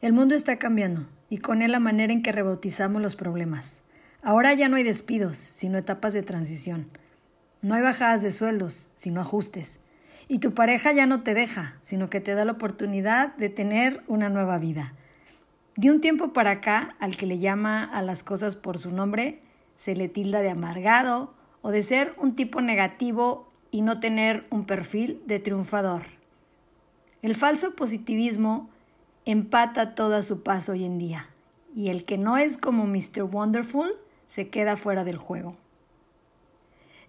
El mundo está cambiando y con él la manera en que rebautizamos los problemas. Ahora ya no hay despidos, sino etapas de transición. No hay bajadas de sueldos, sino ajustes. Y tu pareja ya no te deja, sino que te da la oportunidad de tener una nueva vida. De un tiempo para acá, al que le llama a las cosas por su nombre, se le tilda de amargado o de ser un tipo negativo y no tener un perfil de triunfador. El falso positivismo empata todo a su paso hoy en día, y el que no es como Mr. Wonderful se queda fuera del juego.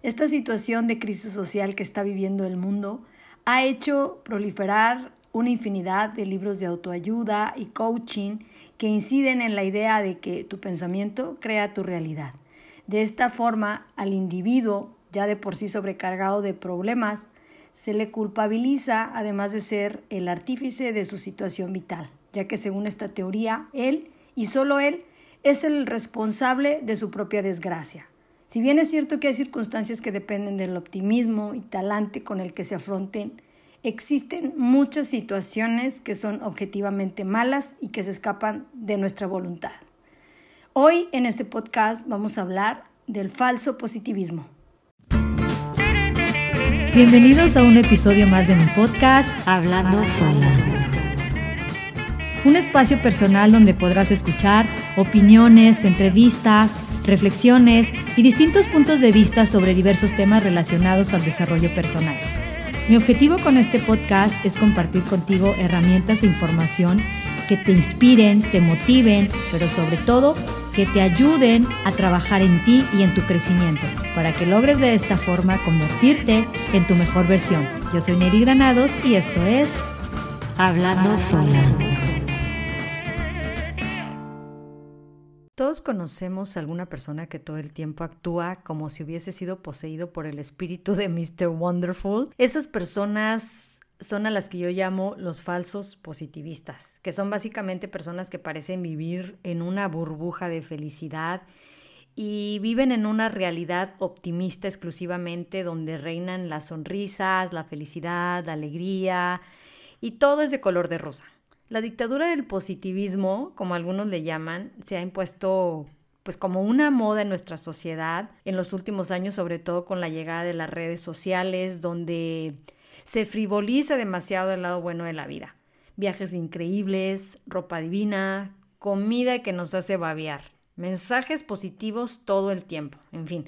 Esta situación de crisis social que está viviendo el mundo ha hecho proliferar una infinidad de libros de autoayuda y coaching que inciden en la idea de que tu pensamiento crea tu realidad. De esta forma, al individuo, ya de por sí sobrecargado de problemas, se le culpabiliza además de ser el artífice de su situación vital, ya que según esta teoría, él y solo él es el responsable de su propia desgracia. Si bien es cierto que hay circunstancias que dependen del optimismo y talante con el que se afronten, existen muchas situaciones que son objetivamente malas y que se escapan de nuestra voluntad. Hoy en este podcast vamos a hablar del falso positivismo. Bienvenidos a un episodio más de mi podcast Hablando Sola. Un espacio personal donde podrás escuchar opiniones, entrevistas, reflexiones y distintos puntos de vista sobre diversos temas relacionados al desarrollo personal. Mi objetivo con este podcast es compartir contigo herramientas e información que te inspiren, te motiven, pero sobre todo que te ayuden a trabajar en ti y en tu crecimiento, para que logres de esta forma convertirte en tu mejor versión. Yo soy Neri Granados y esto es Hablando Sola. Todos conocemos a alguna persona que todo el tiempo actúa como si hubiese sido poseído por el espíritu de Mr. Wonderful. Esas personas son a las que yo llamo los falsos positivistas, que son básicamente personas que parecen vivir en una burbuja de felicidad y viven en una realidad optimista exclusivamente donde reinan las sonrisas, la felicidad, la alegría y todo es de color de rosa. La dictadura del positivismo, como algunos le llaman, se ha impuesto pues como una moda en nuestra sociedad en los últimos años, sobre todo con la llegada de las redes sociales, donde se frivoliza demasiado el lado bueno de la vida. Viajes increíbles, ropa divina, comida que nos hace babear, mensajes positivos todo el tiempo, en fin.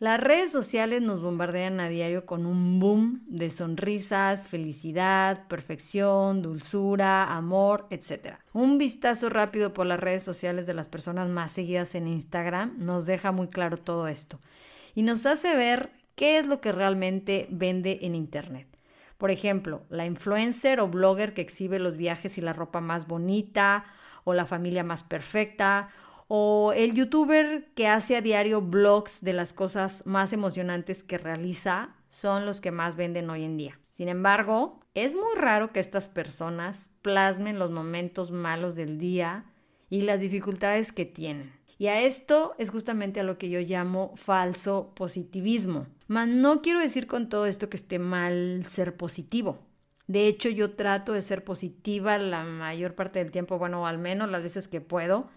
Las redes sociales nos bombardean a diario con un boom de sonrisas, felicidad, perfección, dulzura, amor, etc. Un vistazo rápido por las redes sociales de las personas más seguidas en Instagram nos deja muy claro todo esto y nos hace ver qué es lo que realmente vende en Internet. Por ejemplo, la influencer o blogger que exhibe los viajes y la ropa más bonita, o la familia más perfecta, o el youtuber que hace a diario blogs de las cosas más emocionantes que realiza, son los que más venden hoy en día. Sin embargo, es muy raro que estas personas plasmen los momentos malos del día y las dificultades que tienen. Y a esto es justamente a lo que yo llamo falso positivismo. Mas no quiero decir con todo esto que esté mal ser positivo. De hecho, yo trato de ser positiva la mayor parte del tiempo, bueno, al menos las veces que puedo,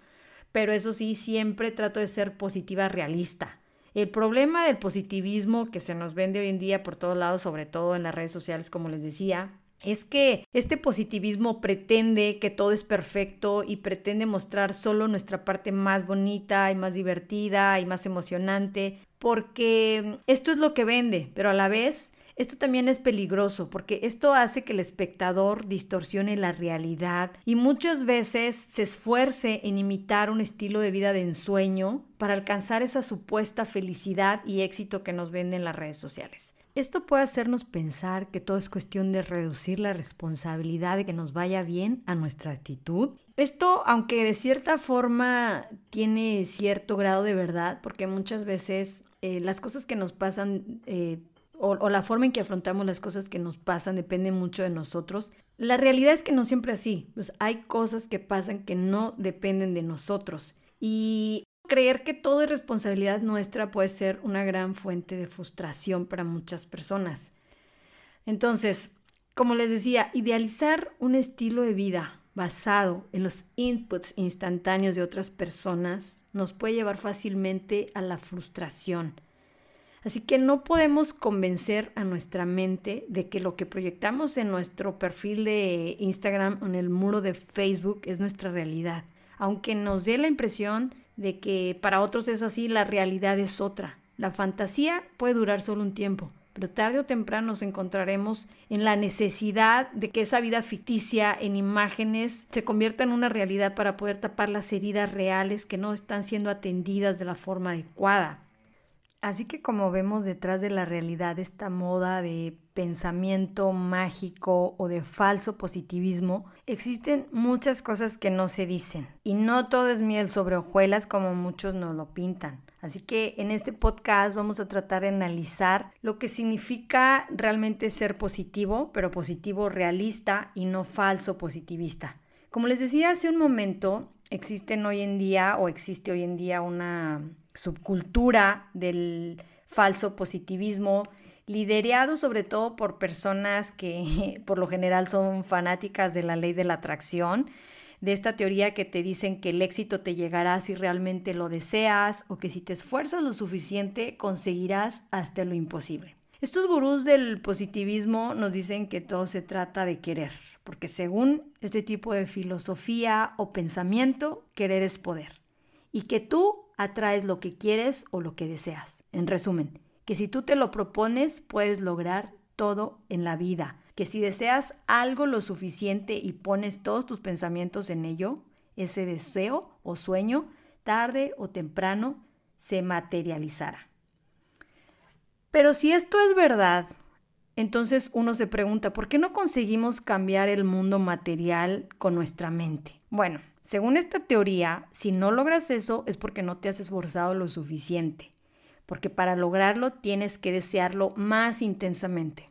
pero eso sí, siempre trato de ser positiva realista. El problema del positivismo que se nos vende hoy en día por todos lados, sobre todo en las redes sociales, como les decía, es que este positivismo pretende que todo es perfecto y pretende mostrar solo nuestra parte más bonita y más divertida y más emocionante, porque esto es lo que vende, pero a la vez esto también es peligroso porque esto hace que el espectador distorsione la realidad y muchas veces se esfuerce en imitar un estilo de vida de ensueño para alcanzar esa supuesta felicidad y éxito que nos venden las redes sociales. Esto puede hacernos pensar que todo es cuestión de reducir la responsabilidad de que nos vaya bien a nuestra actitud. Esto, aunque de cierta forma tiene cierto grado de verdad, porque muchas veces eh, las cosas que nos pasan eh, o, la forma en que afrontamos las cosas que nos pasan depende mucho de nosotros. La realidad es que no siempre así. Pues hay cosas que pasan que no dependen de nosotros. Y creer que todo es responsabilidad nuestra puede ser una gran fuente de frustración para muchas personas. Entonces, como les decía, idealizar un estilo de vida basado en los inputs instantáneos de otras personas nos puede llevar fácilmente a la frustración. Así que no podemos convencer a nuestra mente de que lo que proyectamos en nuestro perfil de Instagram o en el muro de Facebook es nuestra realidad. Aunque nos dé la impresión de que para otros es así, la realidad es otra. La fantasía puede durar solo un tiempo, pero tarde o temprano nos encontraremos en la necesidad de que esa vida ficticia en imágenes se convierta en una realidad para poder tapar las heridas reales que no están siendo atendidas de la forma adecuada. Así que como vemos detrás de la realidad esta moda de pensamiento mágico o de falso positivismo, existen muchas cosas que no se dicen y no todo es miel sobre hojuelas como muchos nos lo pintan. Así que en este podcast vamos a tratar de analizar lo que significa realmente ser positivo, pero positivo realista y no falso positivista. Como les decía hace un momento, existen hoy en día o existe hoy en día una subcultura del falso positivismo, liderado sobre todo por personas que por lo general son fanáticas de la ley de la atracción, de esta teoría que te dicen que el éxito te llegará si realmente lo deseas o que si te esfuerzas lo suficiente conseguirás hasta lo imposible. Estos gurús del positivismo nos dicen que todo se trata de querer, porque según este tipo de filosofía o pensamiento, querer es poder. Y que tú atraes lo que quieres o lo que deseas. En resumen, que si tú te lo propones, puedes lograr todo en la vida. Que si deseas algo lo suficiente y pones todos tus pensamientos en ello, ese deseo o sueño, tarde o temprano, se materializará. Pero si esto es verdad, entonces uno se pregunta, ¿por qué no conseguimos cambiar el mundo material con nuestra mente? Bueno, según esta teoría, si no logras eso es porque no te has esforzado lo suficiente, porque para lograrlo tienes que desearlo más intensamente.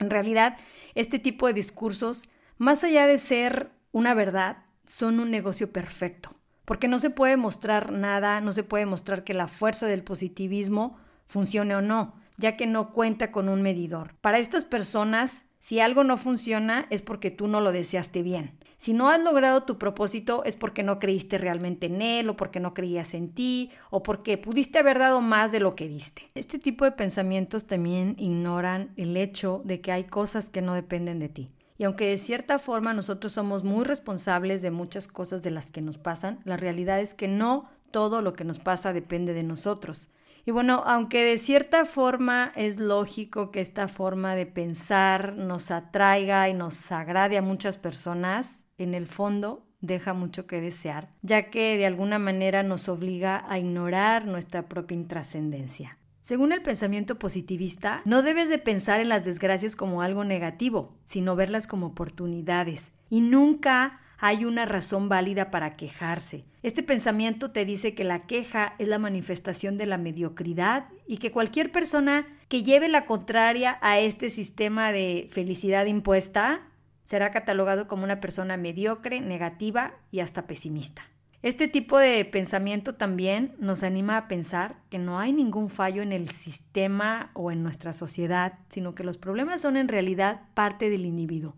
En realidad, este tipo de discursos, más allá de ser una verdad, son un negocio perfecto, porque no se puede mostrar nada, no se puede mostrar que la fuerza del positivismo funcione o no, ya que no cuenta con un medidor. Para estas personas, si algo no funciona es porque tú no lo deseaste bien. Si no has logrado tu propósito es porque no creíste realmente en él o porque no creías en ti o porque pudiste haber dado más de lo que diste. Este tipo de pensamientos también ignoran el hecho de que hay cosas que no dependen de ti. Y aunque de cierta forma nosotros somos muy responsables de muchas cosas de las que nos pasan, la realidad es que no todo lo que nos pasa depende de nosotros. Y bueno, aunque de cierta forma es lógico que esta forma de pensar nos atraiga y nos agrade a muchas personas, en el fondo deja mucho que desear, ya que de alguna manera nos obliga a ignorar nuestra propia intrascendencia. Según el pensamiento positivista, no debes de pensar en las desgracias como algo negativo, sino verlas como oportunidades. Y nunca hay una razón válida para quejarse. Este pensamiento te dice que la queja es la manifestación de la mediocridad y que cualquier persona que lleve la contraria a este sistema de felicidad impuesta será catalogado como una persona mediocre, negativa y hasta pesimista. Este tipo de pensamiento también nos anima a pensar que no hay ningún fallo en el sistema o en nuestra sociedad, sino que los problemas son en realidad parte del individuo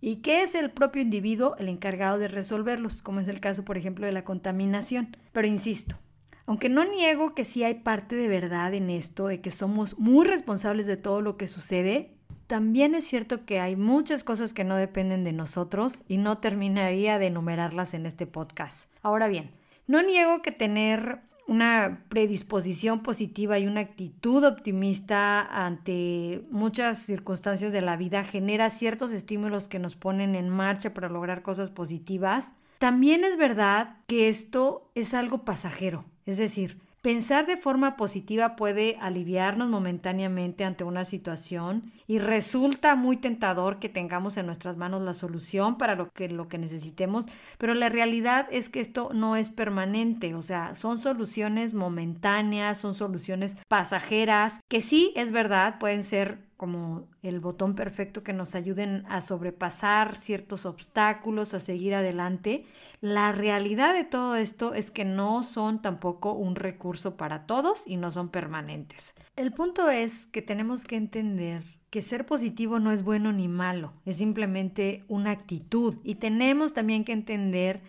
y que es el propio individuo el encargado de resolverlos, como es el caso, por ejemplo, de la contaminación. Pero insisto, aunque no niego que sí hay parte de verdad en esto, de que somos muy responsables de todo lo que sucede, también es cierto que hay muchas cosas que no dependen de nosotros y no terminaría de enumerarlas en este podcast. Ahora bien, no niego que tener una predisposición positiva y una actitud optimista ante muchas circunstancias de la vida genera ciertos estímulos que nos ponen en marcha para lograr cosas positivas. También es verdad que esto es algo pasajero, es decir, Pensar de forma positiva puede aliviarnos momentáneamente ante una situación y resulta muy tentador que tengamos en nuestras manos la solución para lo que, lo que necesitemos, pero la realidad es que esto no es permanente, o sea, son soluciones momentáneas, son soluciones pasajeras, que sí es verdad, pueden ser como el botón perfecto que nos ayuden a sobrepasar ciertos obstáculos, a seguir adelante. La realidad de todo esto es que no son tampoco un recurso para todos y no son permanentes. El punto es que tenemos que entender que ser positivo no es bueno ni malo, es simplemente una actitud y tenemos también que entender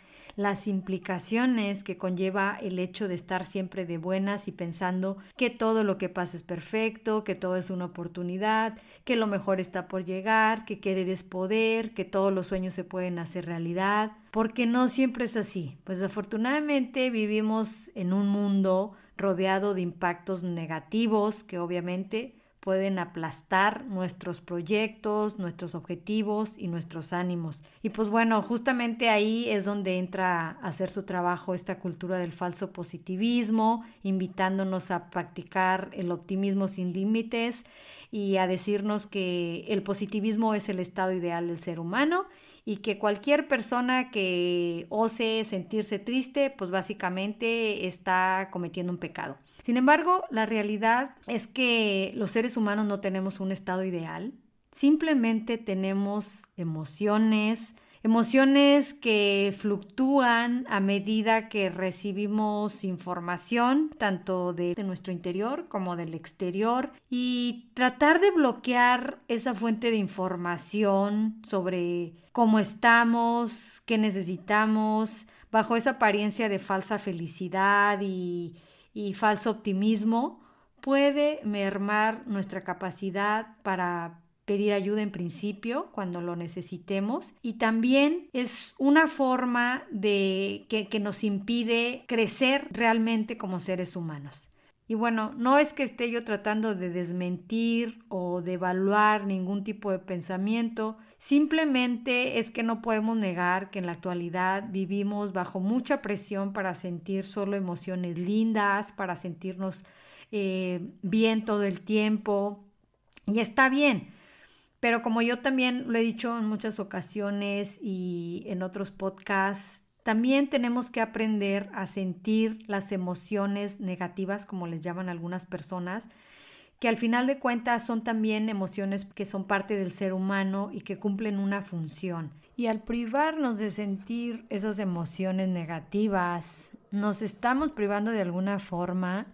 las implicaciones que conlleva el hecho de estar siempre de buenas y pensando que todo lo que pasa es perfecto, que todo es una oportunidad, que lo mejor está por llegar, que querer poder, que todos los sueños se pueden hacer realidad, porque no siempre es así. Pues afortunadamente vivimos en un mundo rodeado de impactos negativos que obviamente pueden aplastar nuestros proyectos, nuestros objetivos y nuestros ánimos. Y pues bueno, justamente ahí es donde entra a hacer su trabajo esta cultura del falso positivismo, invitándonos a practicar el optimismo sin límites y a decirnos que el positivismo es el estado ideal del ser humano y que cualquier persona que ose sentirse triste, pues básicamente está cometiendo un pecado. Sin embargo, la realidad es que los seres humanos no tenemos un estado ideal, simplemente tenemos emociones, emociones que fluctúan a medida que recibimos información, tanto de, nuestro interior como del exterior, y tratar de bloquear esa fuente de información sobre cómo estamos, qué necesitamos, bajo esa apariencia de falsa felicidad y falso optimismo puede mermar nuestra capacidad para pedir ayuda en principio cuando lo necesitemos y también es una forma de que, que, nos impide crecer realmente como seres humanos. Y bueno, no es que esté yo tratando de desmentir o de evaluar ningún tipo de pensamiento, simplemente es que no podemos negar que en la actualidad vivimos bajo mucha presión para sentir solo emociones lindas, para sentirnos eh, bien todo el tiempo. Y está bien, pero como yo también lo he dicho en muchas ocasiones y en otros podcasts, también tenemos que aprender a sentir las emociones negativas, como les llaman algunas personas, que al final de cuentas son también emociones que son parte del ser humano y que cumplen una función. Y al privarnos de sentir esas emociones negativas, nos estamos privando de alguna forma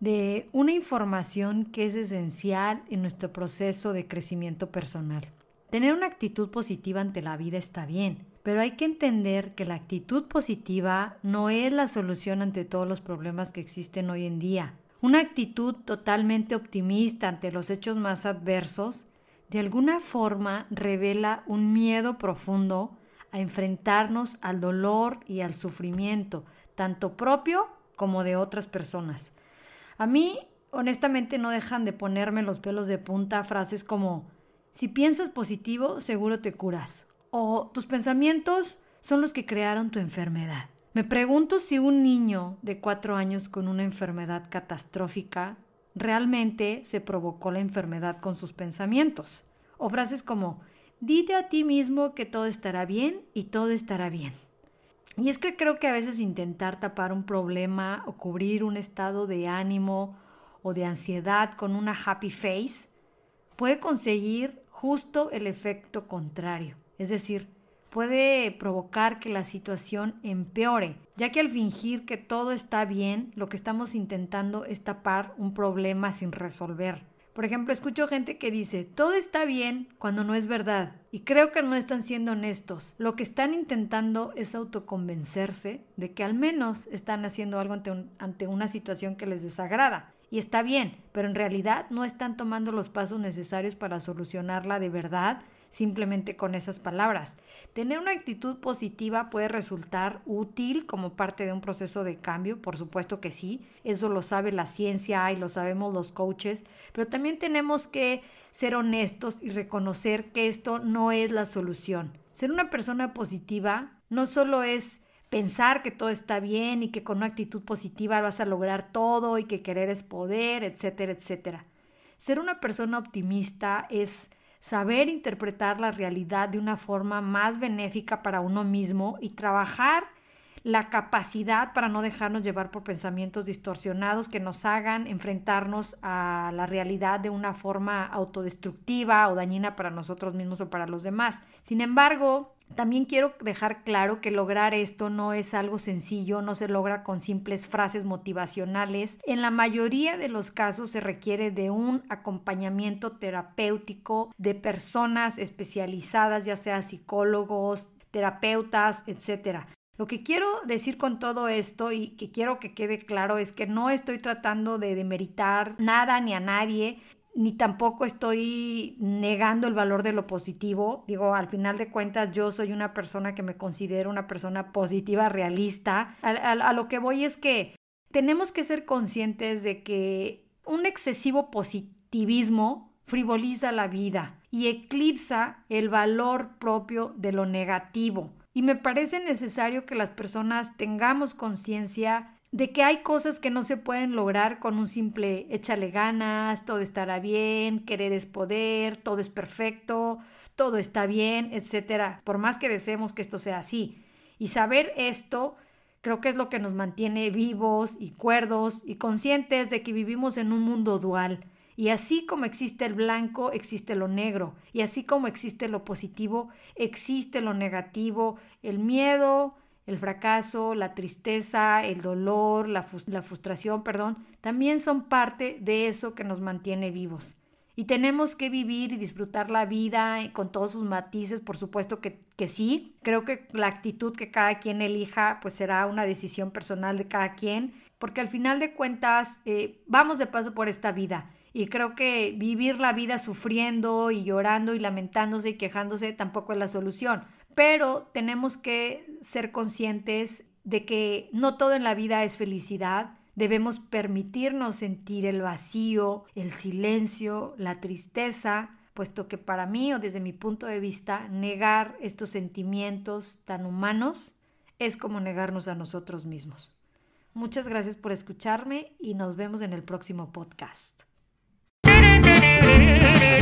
de una información que es esencial en nuestro proceso de crecimiento personal. Tener una actitud positiva ante la vida está bien, pero hay que entender que la actitud positiva no es la solución ante todos los problemas que existen hoy en día. Una actitud totalmente optimista ante los hechos más adversos de alguna forma revela un miedo profundo a enfrentarnos al dolor y al sufrimiento, tanto propio como de otras personas. A mí, honestamente, no dejan de ponerme los pelos de punta frases como, si piensas positivo, seguro te curas o tus pensamientos son los que crearon tu enfermedad. Me pregunto si un niño de cuatro años con una enfermedad catastrófica realmente se provocó la enfermedad con sus pensamientos. O frases como, dite a ti mismo que todo estará bien y todo estará bien. Y es que creo que a veces intentar tapar un problema o cubrir un estado de ánimo o de ansiedad con una happy face puede conseguir justo el efecto contrario. Es decir, puede provocar que la situación empeore, ya que al fingir que todo está bien, lo que estamos intentando es tapar un problema sin resolver. Por ejemplo, escucho gente que dice, todo está bien cuando no es verdad, y creo que no están siendo honestos. Lo que están intentando es autoconvencerse de que al menos están haciendo algo ante, ante una situación que les desagrada. Y está bien, pero en realidad no están tomando los pasos necesarios para solucionarla de verdad simplemente con esas palabras. Tener una actitud positiva puede resultar útil como parte de un proceso de cambio, por supuesto que sí, eso lo sabe la ciencia y lo sabemos los coaches, pero también tenemos que ser honestos y reconocer que esto no es la solución. Ser una persona positiva no solo es pensar que todo está bien y que con una actitud positiva vas a lograr todo y que querer es poder, etcétera, etcétera. Ser una persona optimista es saber interpretar la realidad de una forma más benéfica para uno mismo y trabajar la capacidad para no dejarnos llevar por pensamientos distorsionados que nos hagan enfrentarnos a la realidad de una forma autodestructiva o dañina para nosotros mismos o para los demás. Sin embargo, También quiero dejar claro que lograr esto no es algo sencillo, no se logra con simples frases motivacionales. En la mayoría de los casos se requiere de un acompañamiento terapéutico de personas especializadas, ya sea psicólogos, terapeutas, etc. Lo que quiero decir con todo esto y que quiero que quede claro es que no estoy tratando de demeritar nada ni a nadie ni tampoco estoy negando el valor de lo positivo. Digo, al final de cuentas yo soy una persona que me considero una persona positiva, realista. A, lo que voy es que tenemos que ser conscientes de que un excesivo positivismo frivoliza la vida y eclipsa el valor propio de lo negativo. Y me parece necesario que las personas tengamos conciencia de que hay cosas que no se pueden lograr con un simple échale ganas, todo estará bien, querer es poder, todo es perfecto, todo está bien, etcétera, por más que deseemos que esto sea así. Y saber esto creo que es lo que nos mantiene vivos y cuerdos y conscientes de que vivimos en un mundo dual. Y así como existe el blanco, existe lo negro. Y así como existe lo positivo, existe lo negativo, el miedo, el fracaso, la tristeza, el dolor, la, frustración, perdón, también son parte de eso que nos mantiene vivos. Y tenemos que vivir y disfrutar la vida con todos sus matices, por supuesto que, que, sí. Creo que la actitud que cada quien elija, pues será una decisión personal de cada quien, porque al final de cuentas eh, vamos de paso por esta vida. Y creo que vivir la vida sufriendo y llorando y lamentándose y quejándose tampoco es la solución pero tenemos que ser conscientes de que no todo en la vida es felicidad. Debemos permitirnos sentir el vacío, el silencio, la tristeza, puesto que para mí o desde mi punto de vista, negar estos sentimientos tan humanos es como negarnos a nosotros mismos. Muchas gracias por escucharme y nos vemos en el próximo podcast.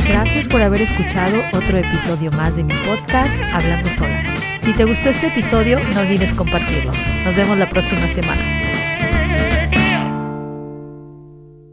Gracias por haber escuchado otro episodio más de mi podcast Hablando Sola. Si te gustó este episodio, no olvides compartirlo. Nos vemos la próxima semana.